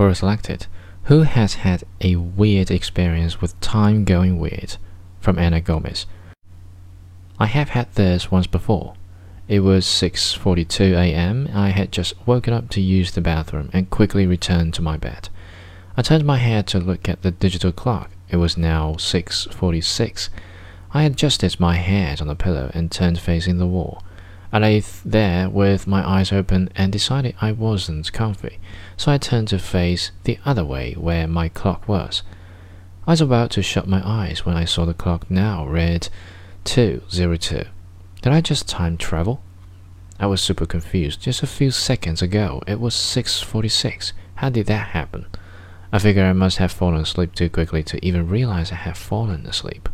Quora selected. Who has had a weird experience with time going weird? From Anna Gomez. I have had this once before. It was 6:42 a.m. I had just woken up to use the bathroom and quickly returned to my bed. I turned my head to look at the digital clock. It was now 6:46. I adjusted my head on the pillow and turned facing the wall. I lay there with my eyes open and decided I wasn't comfy, so I turned to face the other way where my clock was. I was about to shut my eyes when I saw the clock now read 202. Did I just time travel? I was super confused. Just a few seconds ago, it was 6:46. How did that happen? I figure I must have fallen asleep too quickly to even realize I had fallen asleep.